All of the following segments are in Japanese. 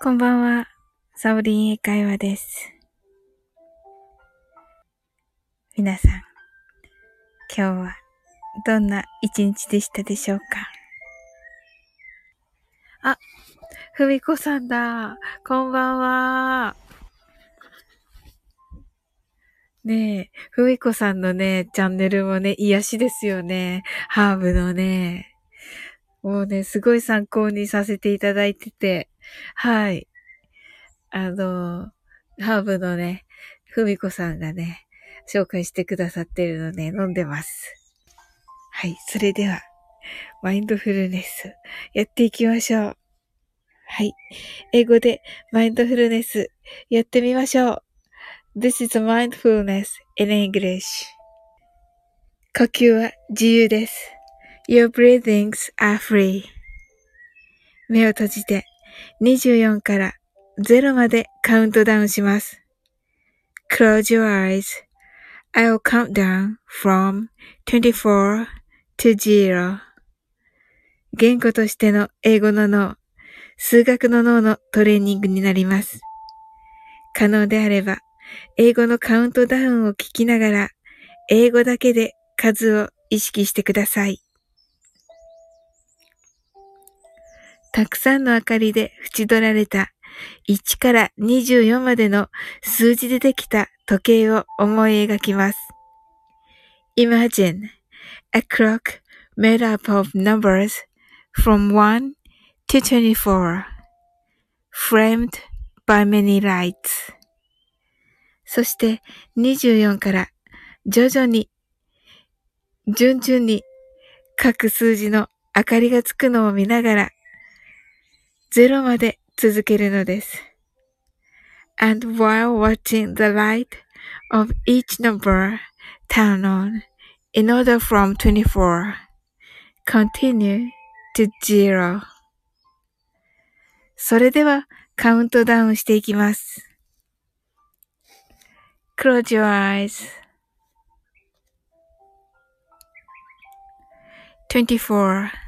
こんばんは。サオリン英会話です。皆さん、今日はどんな一日でしたでしょうか？あ、ふみこさんだ。こんばんは。ねえ、ふみこさんのね、チャンネルもね、癒しですよね。ハーブのね。もうね、すごい参考にさせていただいてて。はい。あの、ハーブのね、ふみこさんがね、紹介してくださってるので、飲んでます。はい。それでは、マインドフルネス、やっていきましょう。はい。英語でマインドフルネス、やってみましょう。This is mindfulness in English. 呼吸は自由です。Your breathings are free. 目を閉じて24から0までカウントダウンします。Close your eyes.I'll count down from 24 to 0. 言語としての英語の脳、数学の脳のトレーニングになります。可能であれば、英語のカウントダウンを聞きながら、英語だけで数を意識してください。たくさんの明かりで縁取られた1から24までの数字でできた時計を思い描きます。Imagine a clock made up of numbers from 1 to 24 framed by many lights そして24から徐々に順々に各数字の明かりがつくのを見ながら0まで続けるのです。And while watching the light of each number turn on in order from 24, continue to zero. それではカウントダウンしていきます。Close your eyes. 24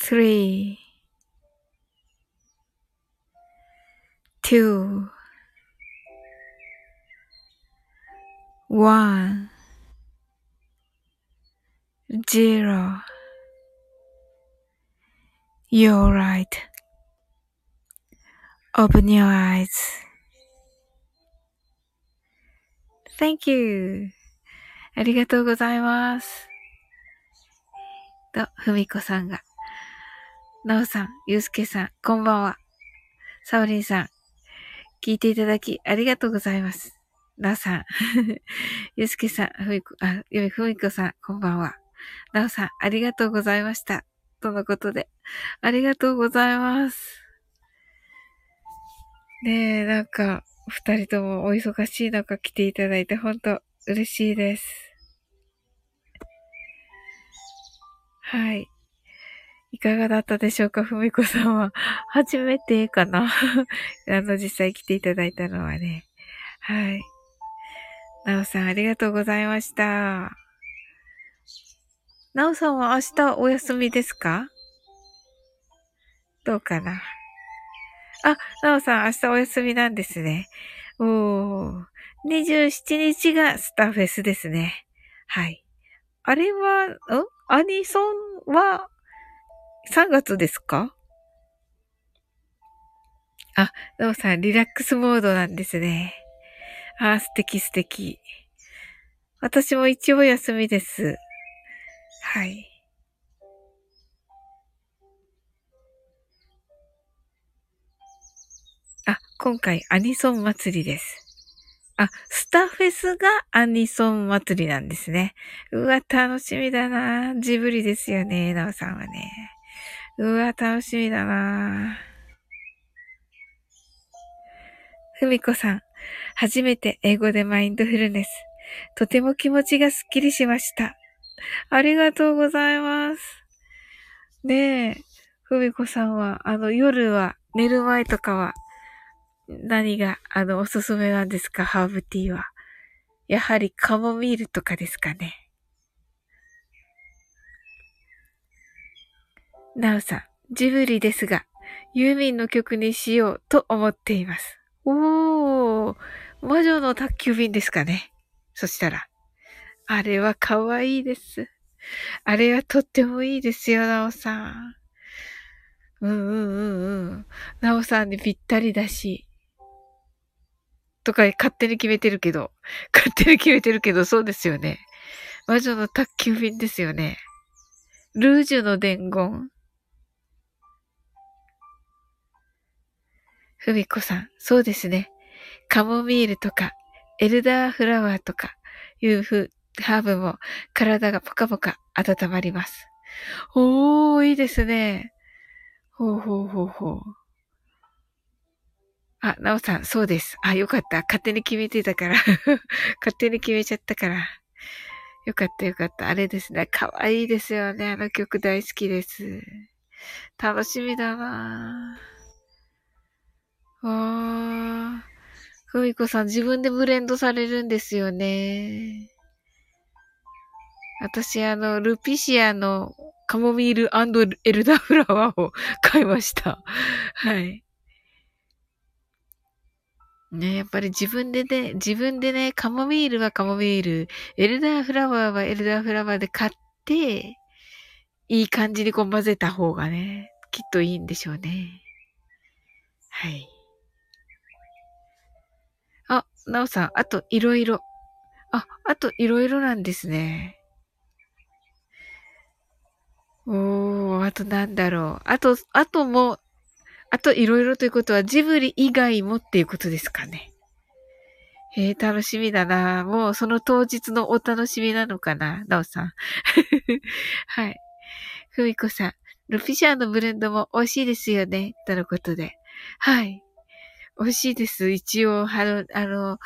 three, two, one, zero. You're right. Open your eyes. Thank you. ありがとうございます。と、ふみこさんがなおさん、ゆうすけさん、こんばんは。サオリンさん、聞いていただきありがとうございます。なおさん、ゆうすけさん、ふみこ、あ、ゆふみこさん、こんばんは。なおさん、ありがとうございました。とのことで、ありがとうございます。ねえ、なんか、二人ともお忙しい中来ていただいて、本当嬉しいです。はい。いかがだったでしょうか？ふみこさんは。初めてかな？あの、実際来ていただいたのはね。はい。なおさん、ありがとうございました。なおさんは明日お休みですか？どうかな？あ、なおさん、明日お休みなんですね。おー。27日がスターフェスですね。はい。あれは、ん？アニソンは3月ですか？あ、なおさん、リラックスモードなんですね。あ、素敵素敵。私も一応休みです。はい。あ、今回アニソン祭りです。あ、スタフェスがアニソン祭りなんですね。うわ、楽しみだなジブリですよね、なおさんはね。うわ、楽しみだなふみこさん、初めて英語でマインドフルネス。とても気持ちがスッキリしました。ありがとうございます。ねえ、ふみこさんは、あの、夜は、寝る前とかは、何が、あの、おすすめなんですか？ハーブティーは。やはりカモミールとかですかね。なおさん、ジブリですが、ユーミンの曲にしようと思っています。おー、魔女の宅急便ですかね。そしたら。あれは可愛いです。あれはとってもいいですよ、なおさん。うんうんうんうん。なおさんにぴったりだし。とか勝手に決めてるけど。勝手に決めてるけど、そうですよね。魔女の宅急便ですよね。ルージュの伝言。ふみこさん、そうですね。カモミールとか、エルダーフラワーとか、いうふ、ハーブも体がポカポカ温まります。おー、いいですね。ほうほうほうほう。あ、なおさん、そうです。あ、よかった。勝手に決めてたから。勝手に決めちゃったから。よかったよかった。あれですね。かわいいですよね。あの曲大好きです。楽しみだなぁ。わー。ふみこさん、自分でブレンドされるんですよね。私、あの、ルピシアのカモミールエルダーフラワーを買いました。はい。ね、やっぱり自分でね、自分でね、カモミールはカモミール、エルダーフラワーはエルダーフラワーで買って、いい感じにこう混ぜた方がね、きっといいんでしょうね。はい。なおさん、あといろいろ。あ、あといろいろなんですね。おー、あとなんだろう。あと、あとも、あといろいろということはジブリ以外もっていうことですかね。えー、楽しみだな。もうその当日のお楽しみなのかな、なおさん。はい。ふみこさん、ルピシャーのブレンドも美味しいですよね。とのことで。はい。美味しいです。一応、あの、あの、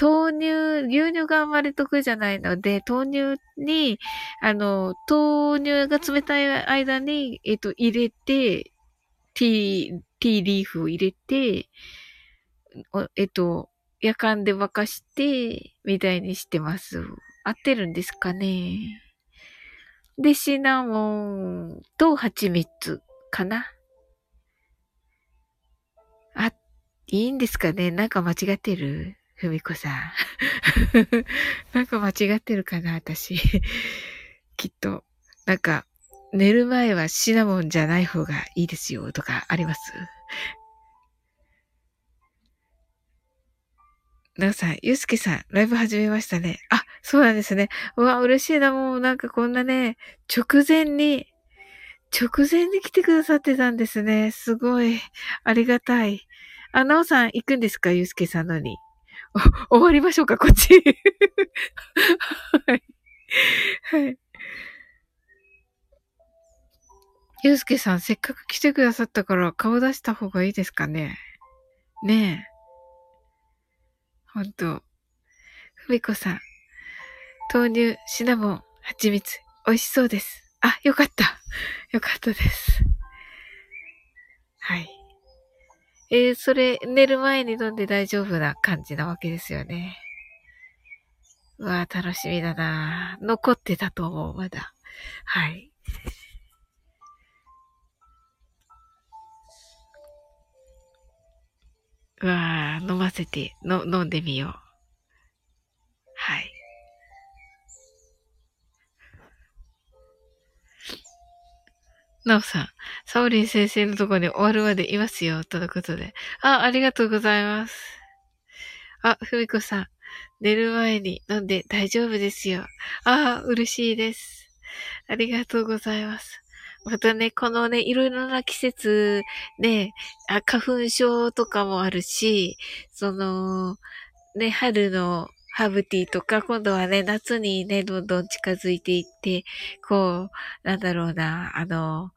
豆乳、牛乳があんまり得意じゃないので、豆乳に、あの、豆乳が冷たい間に、えっと、入れて、ティー、ティーリーフを入れて、えっと、夜間で沸かして、みたいにしてます。合ってるんですかねで、シナモンと蜂蜜かな。いいんですかね？なんか間違ってる？ふみこさん。なんか間違ってるかな私。きっと。なんか、寝る前はシナモンじゃない方がいいですよとかあります？なおさん、ゆうすけさん、ライブ始めましたね。あ、そうなんですね。うわ、嬉しいな。もうなんかこんなね、直前に、直前に来てくださってたんですね。すごい。ありがたい。あ、なおさん行くんですか？ゆうすけさんのに。終わりましょうかこっち。はい。はい。ゆうすけさん、せっかく来てくださったから顔出した方がいいですかね？ねえ。ほんと。ふみこさん、豆乳、シナモン、蜂蜜、美味しそうです。あ、よかった。よかったです。はい。えー、それ、寝る前に飲んで大丈夫な感じなわけですよね。うわー、楽しみだな残ってたと思う、まだ。はい。うわー、飲ませて、の、飲んでみよう。なおさん、サオリン先生のとこに終わるまでいますよ、とのことで。あ、ありがとうございます。あ、ふみこさん、寝る前に飲んで大丈夫ですよ。あ、嬉しいです。ありがとうございます。またね、このね、いろいろな季節ね、あ花粉症とかもあるし、その、ね、春のハーブティーとか、今度はね、夏にね、どんどん近づいていって、こう、なんだろうな、あの、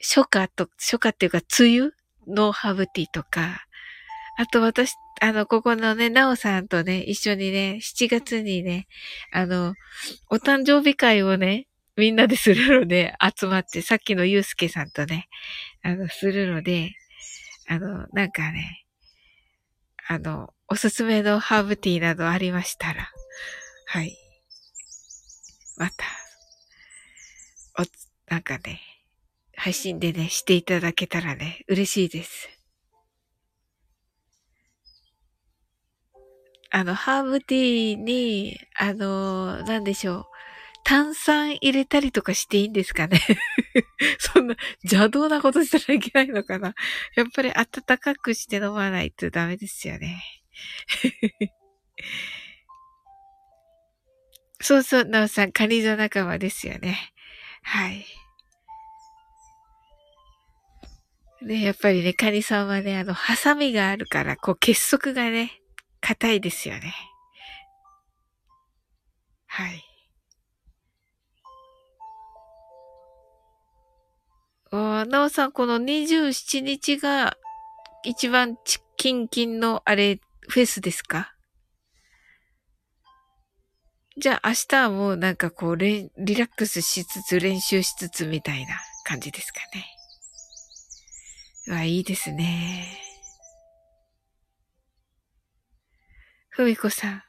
初夏と、初夏っていうか、梅雨のハーブティーとか、あと私、あの、ここのね、なおさんとね、一緒にね、7月にね、あの、お誕生日会をね、みんなでするので、集まって、さっきのゆうすけさんとね、あの、するので、あの、なんかね、あの、おすすめのハーブティーなどありましたら、はい。また、お、なんかね、配信でね、していただけたらね、嬉しいです。あの、ハーブティーに、あの、なんでしょう。炭酸入れたりとかしていいんですかね？そんな邪道なことしたらいけないのかな？やっぱり暖かくして飲まないとダメですよね。そうそう、なおさん、カニ座仲間ですよね。はい。ね、やっぱりね、カニさんはね、あの、ハサミがあるから、こう、結束がね、硬いですよね。はい。あなおさん、この27日が一番キンキンのあれ、フェスですか？じゃあ明日はもうなんかこうリラックスしつつ練習しつつみたいな感じですかね。うわ、いいですね。ふみこさん、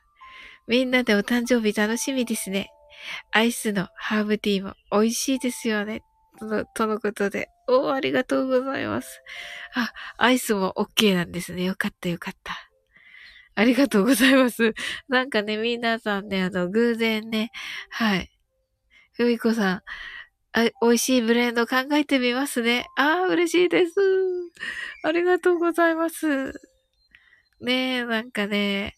みんなでお誕生日楽しみですね。アイスのハーブティーも美味しいですよね。との、とのことで。おありがとうございます。あ、アイスも OK なんですね。よかったよかった。ありがとうございます。なんかね、皆さんね、あの、偶然ね、はい。ふみこさん、あ、美味しいブレンド考えてみますね。ああ、嬉しいです。ありがとうございます。ねえ、なんかね、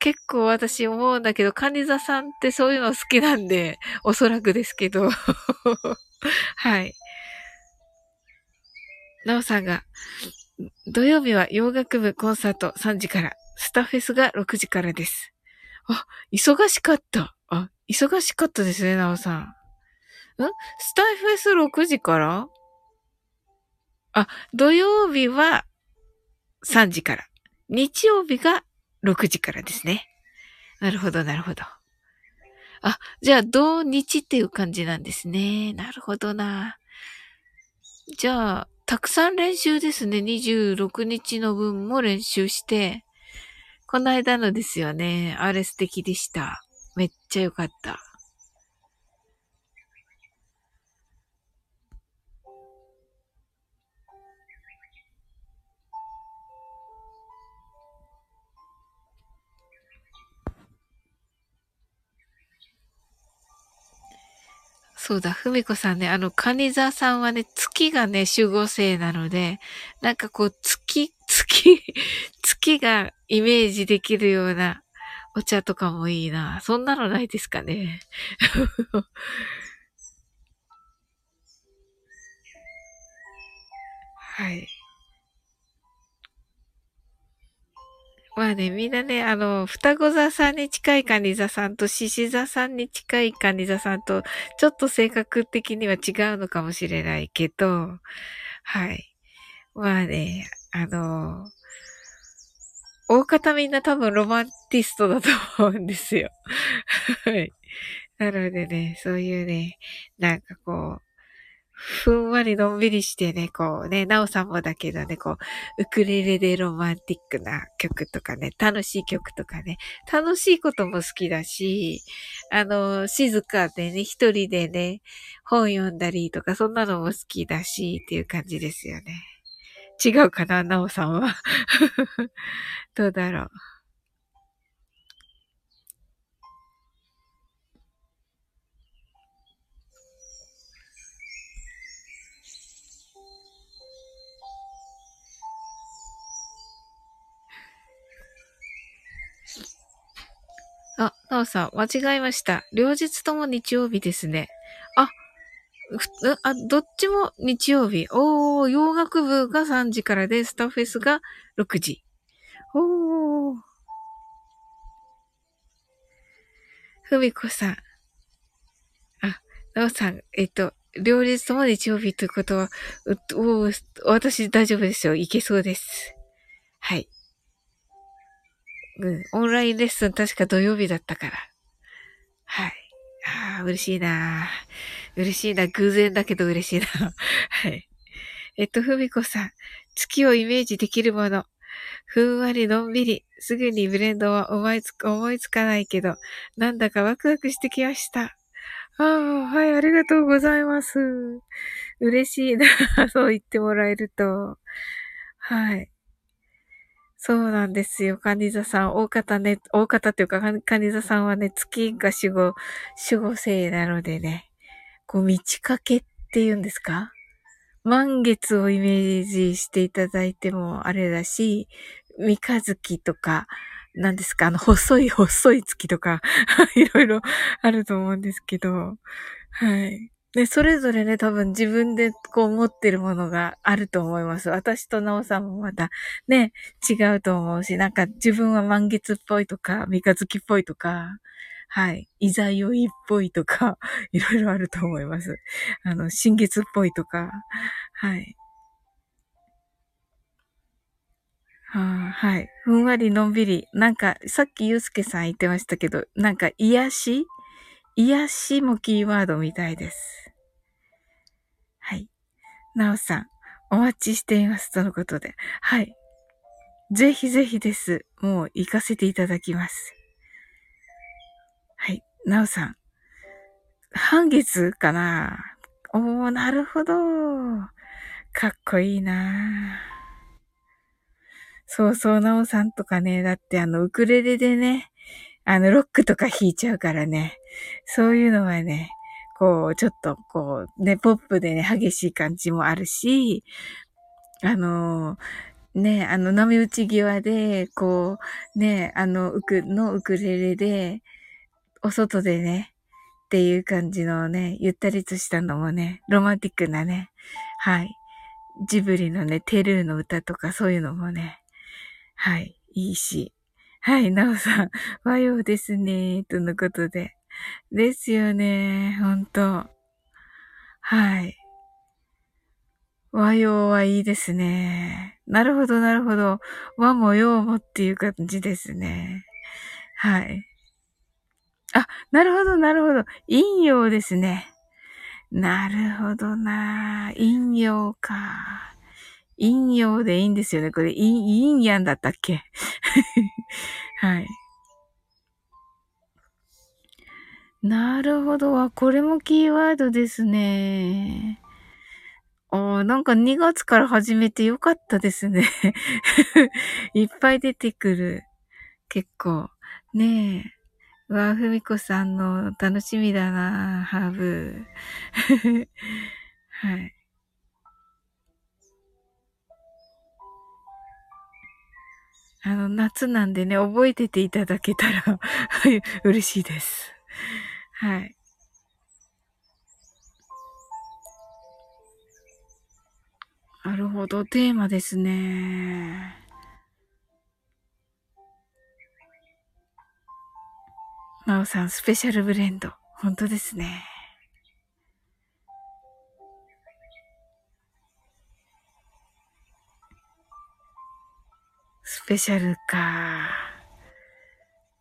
結構私思うんだけど、カニ座さんってそういうの好きなんで、おそらくですけど。はい。なおさんが、土曜日は洋楽部コンサート3時から、スタフェスが6時からです。あ、忙しかった。あ、忙しかったですね、なおさん。ん？スタフェス6時から？あ、土曜日は3時から。日曜日が6時からですね。なるほど、なるほど。あ、じゃあ、土日っていう感じなんですね。なるほどな。じゃあ、たくさん練習ですね。26日の分も練習して。この間のですよね。あれ素敵でした。めっちゃ良かった。そうだ、ふみこさんね、あの、カニ座さんはね、月がね、守護星なので、なんかこう、月、月、月がイメージできるようなお茶とかもいいな。そんなのないですかね。はい。まあね、みんなね、あの、双子座さんに近いカニ座さんと獅子座さんに近いカニ座さんと、ちょっと性格的には違うのかもしれないけど、はい。まあね、あの、大方みんな多分ロマンティストだと思うんですよ。はい。なのでね、そういうね、なんかこう、ふんわりのんびりしてね、こうね、なおさんもだけどね、こう、ウクレレでロマンティックな曲とかね、楽しい曲とかね、楽しいことも好きだし、あの、静かでね、一人でね、本読んだりとか、そんなのも好きだし、っていう感じですよね。違うかな、なおさんは。どうだろう。あ、なおさん、間違えました。両日とも日曜日ですね。あ、あ、どっちも日曜日。おー、洋楽部が3時からで、スタッフェスが6時。おー。ふみこさん。あ、なおさん、えっと、両日とも日曜日ということは、お私大丈夫ですよ。いけそうです。はい。うん。オンラインレッスン確か土曜日だったから。はい。ああ、嬉しいな嬉しいな。偶然だけど嬉しいな。はい。えっと、ふみこさん。月をイメージできるもの。ふんわりのんびり。すぐにブレンドは思いつ思いつかないけど、なんだかワクワクしてきました。ああ、はい、ありがとうございます。嬉しいな。そう言ってもらえると。はい。そうなんですよ。カニザさん、大方ね、大方っていうか、カニザさんはね、月が守護、守護星なのでね、こう、満ち欠けって言うんですか？満月をイメージしていただいてもあれだし、三日月とか、何ですか？あの、細い細い月とか いろいろ あると思うんですけど、はい。で、それぞれね、多分自分でこう持ってるものがあると思います。私となおさんもまたね、違うと思うし、なんか自分は満月っぽいとか、三日月っぽいとか、はい。いざよいっぽいとか、いろいろあると思います。あの、新月っぽいとか、はい。はあ、はい。ふんわりのんびり。なんか、さっきゆうすけさん言ってましたけど、なんか癒し？癒しもキーワードみたいです。はい。なおさん、お待ちしています。とのことで。はい。ぜひぜひです。もう行かせていただきます。なおさん。半月かな？おー、なるほど。かっこいいなそうそう、なおさんとかね、だってあの、ウクレレでね、あの、ロックとか弾いちゃうからね。そういうのはね、こう、ちょっと、こう、ね、ポップでね、激しい感じもあるし、あのね、あの、波打ち際で、こう、ね、あの、ウク、のウクレレで、お外でね、っていう感じのね、ゆったりとしたのもね、ロマンティックなね、はい。ジブリのね、テルーの歌とかそういうのもね、はい、いいし、はい、なおさん、和洋ですね、とのことで。ですよね、ほんと。はい。和洋はいいですね。なるほど、なるほど。和も洋もっていう感じですね。はい。あ、なるほど、なるほど。陰陽ですね。なるほどな。陰陽か。陰陽でいいんですよね。これ、陰、陰陽だったっけ？はい。なるほど。あこれもキーワードですね。あなんか2月から始めてよかったですね。いっぱい出てくる。結構。ねえ。わふみこさんの楽しみだな、ハーブ。はい。あの、夏なんでね、覚えてていただけたら 嬉しいです。はい。なるほど、テーマですね。まおさん、スペシャルブレンド。本当ですね。スペシャルか。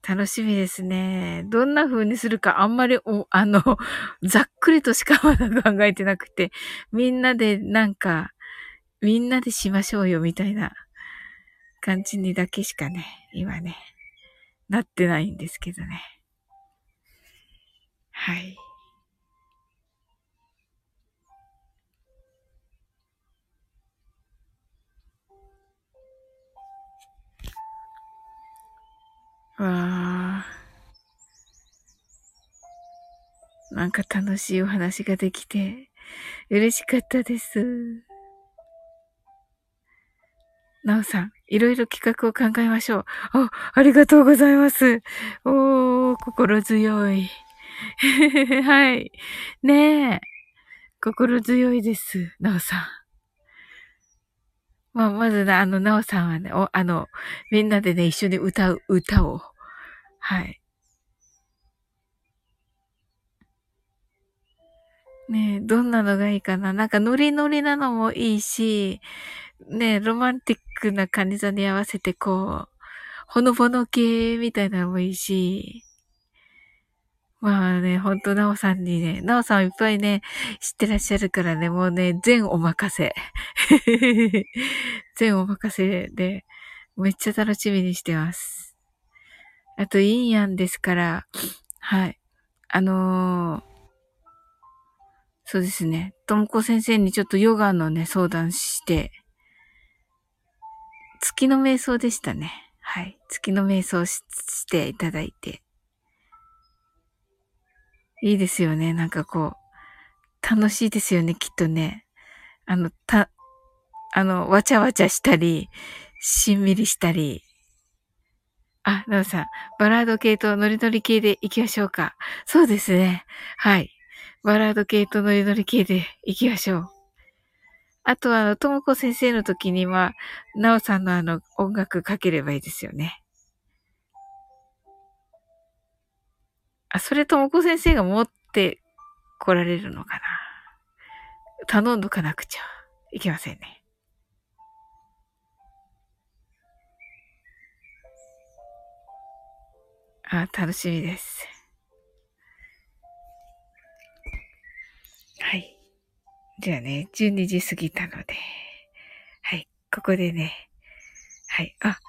楽しみですね。どんな風にするかあんまりお、あの、ざっくりとしかまだ考えてなくて、みんなでなんか、みんなでしましょうよみたいな感じにだけしかね、今ね、なってないんですけどね。はい。わあ。なんか楽しいお話ができて、嬉しかったです。なおさん、いろいろ企画を考えましょう。あ、ありがとうございます。おー、心強い。はい。ねえ。心強いです。なおさん。まあ、まずね、あの、なおさんはね、お、あの、みんなでね、一緒に歌う歌を、はい。ねえ、どんなのがいいかな？なんかノリノリなのもいいし、ねえ、ロマンティックな感じに合わせてこう、ほのぼの系みたいなのもいいし、まあね、ほんと、なおさんにね、なおさんいっぱいね、知ってらっしゃるからね、もうね、全お任せ。全お任せで、めっちゃ楽しみにしてます。あと、インヤンですから、はい。あのー、そうですね。ともこ先生にちょっとヨガのね、相談して、月の瞑想でしたね。はい。月の瞑想していただいて。いいですよね。なんかこう、楽しいですよね、きっとね。あの、た、あの、わちゃわちゃしたり、しんみりしたり。あ、なおさん、バラード系とノリノリ系で行きましょうか。そうですね。はい。バラード系とノリノリ系で行きましょう。あとは、あの、ともこ先生の時には、なおさんのあの、音楽かければいいですよね。あ、それともこ先生が持って来られるのかな？頼んどかなくちゃいけませんね。あ、楽しみです。はい。じゃあね、12時過ぎたので、はい、ここでね、はい、あ、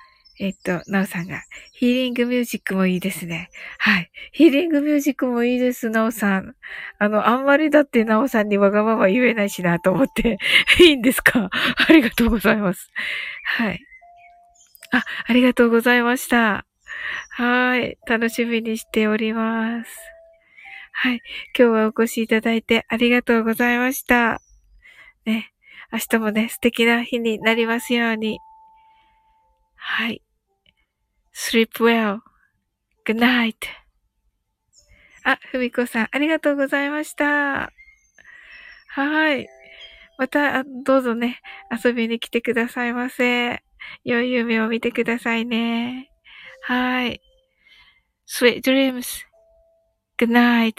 えっと、なおさんが、ヒーリングミュージックもいいですね。はい。ヒーリングミュージックもいいです、なおさん。あの、あんまりだってなおさんにわがまま言えないしなと思って。いいんですか？ありがとうございます。はい。あ、ありがとうございました。はい。楽しみにしております。はい。今日はお越しいただいてありがとうございました。ね。明日もね、素敵な日になりますように。はい。sleep well.good night. あ、ふみこさん、ありがとうございました。はい。また、どうぞね、遊びに来てくださいませ。良い夢を見てくださいね。はい。sweet dreams. Good night.